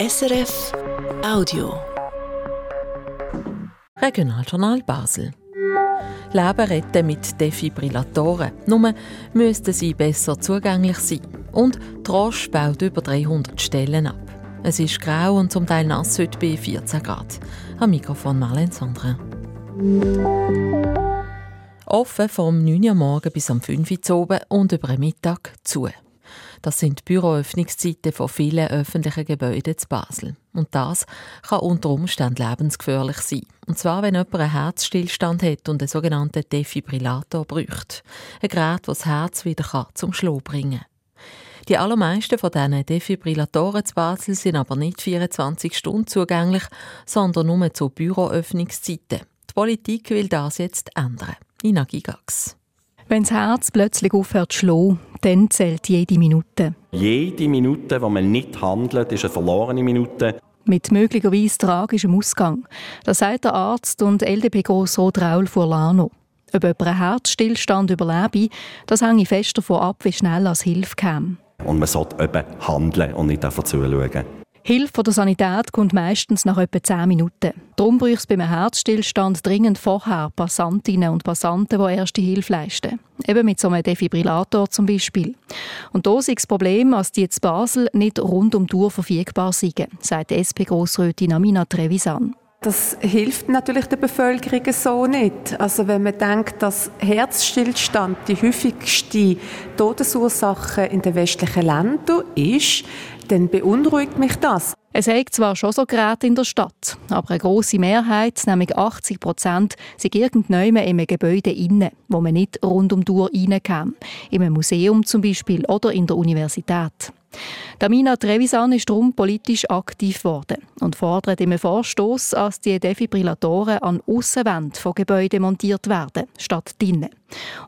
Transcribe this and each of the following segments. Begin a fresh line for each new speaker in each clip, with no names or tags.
SRF Audio.
Regionaljournal Basel. Leben retten mit Defibrillatoren. Nur müssten sie besser zugänglich sein. Und Trosch baut über 300 Stellen ab. Es ist grau und zum Teil nass heute bei 14 Grad. Am Mikrofon Marlene Sandra. Offen vom 9 Uhr morgen bis am 5 Uhr oben und über Mittag zu. Das sind die Büroöffnungszeiten von vielen öffentlichen Gebäuden zu Basel. Und das kann unter Umständen lebensgefährlich sein. Und zwar, wenn jemand einen Herzstillstand hat und einen sogenannten Defibrillator braucht. Ein Gerät, das das Herz wieder zum Schlagen bringen kann. Die allermeisten von diesen Defibrillatoren zu Basel sind aber nicht 24 Stunden zugänglich, sondern nur zu Büroöffnungszeiten. Die Politik will das jetzt ändern. Ina Gigax.
Wenn das Herz plötzlich aufhört zu schlagen, dann zählt jede Minute.
Jede Minute, die man nicht handelt, ist eine verlorene Minute.
Mit möglicherweise tragischem Ausgang. Das sagt der Arzt und LDP-Grossrat Raul Furlano. Ob jemand einen Herzstillstand überlebe, das hänge fest davon ab, wie schnell als Hilfe käme.
Und man sollte eben handeln und nicht einfach zuschauen.
Hilfe von der Sanität kommt meistens nach etwa 10 Minuten. Darum braucht es beim Herzstillstand dringend vorher Passantinnen und Passanten, die erste Hilfe leisten. Eben mit so einem Defibrillator zum Beispiel. Und da ist das Problem, dass die in Basel nicht rund um die Uhr verfügbar sind, sagt SP-Grossrätin Amina Trevisan.
Das hilft natürlich der Bevölkerung so nicht. Also wenn man denkt, dass Herzstillstand die häufigste Todesursache in den westlichen Ländern ist, dann beunruhigt mich das.
Es hat zwar schon so Geräte in der Stadt, aber eine grosse Mehrheit, nämlich 80 Prozent, sind irgendwann in einem Gebäude inne, wo man nicht rund um die Uhr rein kann. In einem Museum zum Beispiel oder in der Universität. Damina Trevisan ist darum politisch aktiv geworden und fordert im Vorstoß, dass die Defibrillatoren an Aussenwänden von Gebäuden montiert werden, statt drinnen.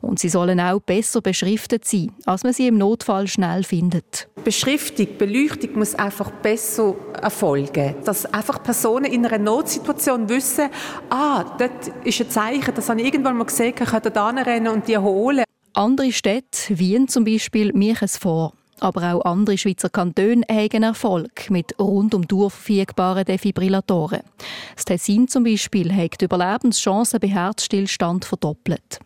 Und sie sollen auch besser beschriftet sein, als man sie im Notfall schnell findet.
Beschriftung, Beleuchtung muss einfach besser erfolgen. Dass einfach Personen in einer Notsituation wissen, ah, dort ist ein Zeichen, das habe ich irgendwann mal gesehen, kann da rennen und die holen.
Andere Städte, Wien zum Beispiel, machen es vor. Aber auch andere Schweizer Kantone haben Erfolg mit rund um die Uhr verfügbaren Defibrillatoren. Das Tessin zum Beispiel hat die Überlebenschancen bei Herzstillstand verdoppelt.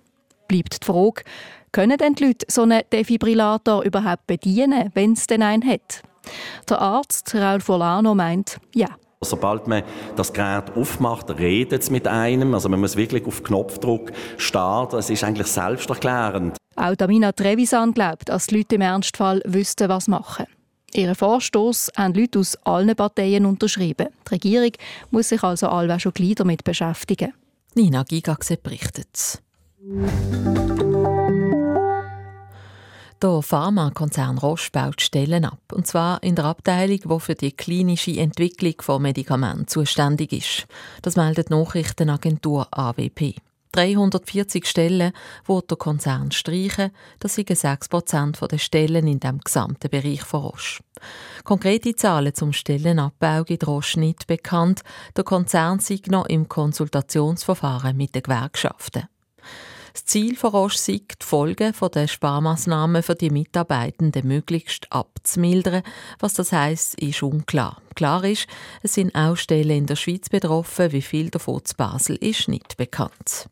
Bleibt die Frage, können denn die Leute so einen Defibrillator überhaupt bedienen, wenn es denn einen hat? Der Arzt Raul Folano meint, ja.
Sobald man das Gerät aufmacht, redet es mit einem. Also man muss wirklich auf Knopfdruck starten. Es ist eigentlich selbsterklärend.
Auch Damina Trevisan glaubt, dass die Leute im Ernstfall wüssten, was machen. Ihren Vorstoß haben Leute aus allen Parteien unterschrieben. Die Regierung muss sich also allweil schon gleich damit beschäftigen.
Nina Gigaxe berichtet. Der Pharmakonzern Roche baut Stellen ab, und zwar in der Abteilung, die für die klinische Entwicklung von Medikamenten zuständig ist. Das meldet die Nachrichtenagentur AWP. 340 Stellen wird der Konzern streichen. Das sind 6 Prozent der Stellen in dem gesamten Bereich von Roche. Konkrete Zahlen zum Stellenabbau gibt Roche nicht bekannt. Der Konzern sei noch im Konsultationsverfahren mit den Gewerkschaften. Das Ziel von Roche sei, die Folgen der Sparmaßnahmen für die Mitarbeitenden möglichst abzumildern. Was das heisst, ist unklar. Klar ist, es sind auch Stellen in der Schweiz betroffen. Wie viel davon zu Basel ist nicht bekannt.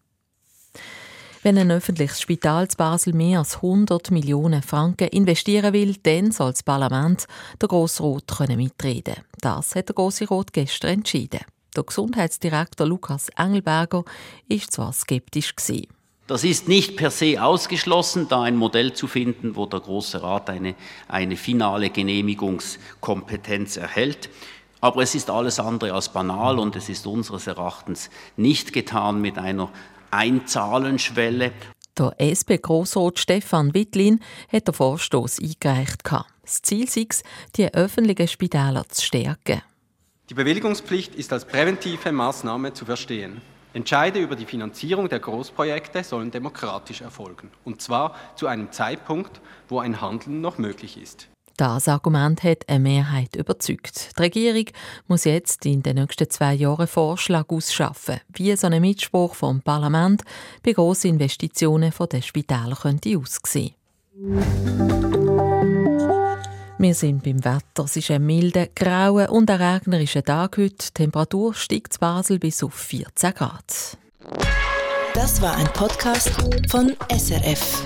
Wenn ein öffentliches Spital zu Basel mehr als 100 Millionen Franken investieren will, dann soll das Parlament der Grossrot mitreden Das hat der Grosse Rot gestern entschieden. Der Gesundheitsdirektor Lukas Engelberger ist zwar skeptisch.
Das ist nicht per se ausgeschlossen, da ein Modell zu finden, wo der Große Rat eine, eine finale Genehmigungskompetenz erhält. Aber es ist alles andere als banal und es ist unseres Erachtens nicht getan mit einer Einzahlenschwelle.
Der SP-Grossrat Stefan Wittlin hat den Vorstoß eingereicht. Das Ziel sei es, die öffentlichen Spitäler zu stärken.
Die Bewilligungspflicht ist als präventive Maßnahme zu verstehen. Entscheide über die Finanzierung der Großprojekte sollen demokratisch erfolgen, und zwar zu einem Zeitpunkt, wo ein Handeln noch möglich ist.
Das Argument hat eine Mehrheit überzeugt. Die Regierung muss jetzt in den nächsten zwei Jahren Vorschlag ausschaffen, wie so ein Mitspruch vom Parlament bei grossen Investitionen der Spitäler könnte aussehen. Wir sind beim Wetter. Es ist ein milder, grauer und ein regnerischer Tag heute. Die Temperatur steigt zu Basel bis auf 14 Grad.
Das war ein Podcast von SRF.